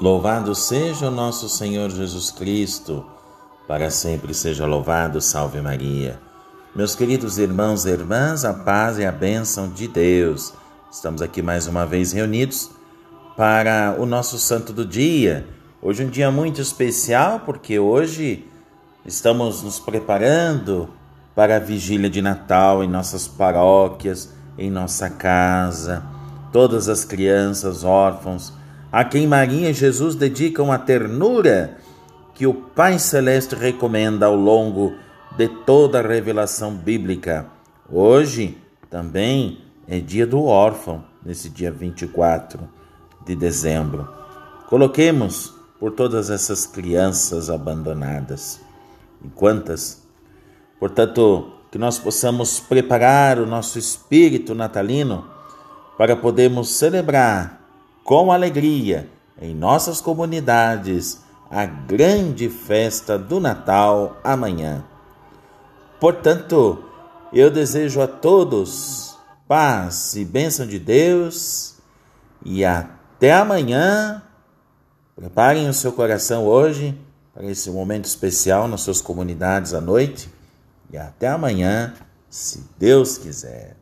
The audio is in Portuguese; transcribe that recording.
Louvado seja o nosso Senhor Jesus Cristo, para sempre seja louvado, salve Maria. Meus queridos irmãos e irmãs, a paz e a bênção de Deus. Estamos aqui mais uma vez reunidos para o nosso santo do dia. Hoje é um dia muito especial porque hoje estamos nos preparando para a vigília de Natal em nossas paróquias, em nossa casa. Todas as crianças órfãos a quem Maria e Jesus dedicam a ternura que o Pai Celeste recomenda ao longo de toda a revelação bíblica. Hoje também é dia do órfão, nesse dia 24 de dezembro. Coloquemos por todas essas crianças abandonadas. E quantas? Portanto, que nós possamos preparar o nosso espírito natalino para podermos celebrar com alegria em nossas comunidades a grande festa do Natal amanhã. Portanto, eu desejo a todos paz e bênção de Deus e até amanhã. Preparem o seu coração hoje para esse momento especial nas suas comunidades à noite e até amanhã, se Deus quiser.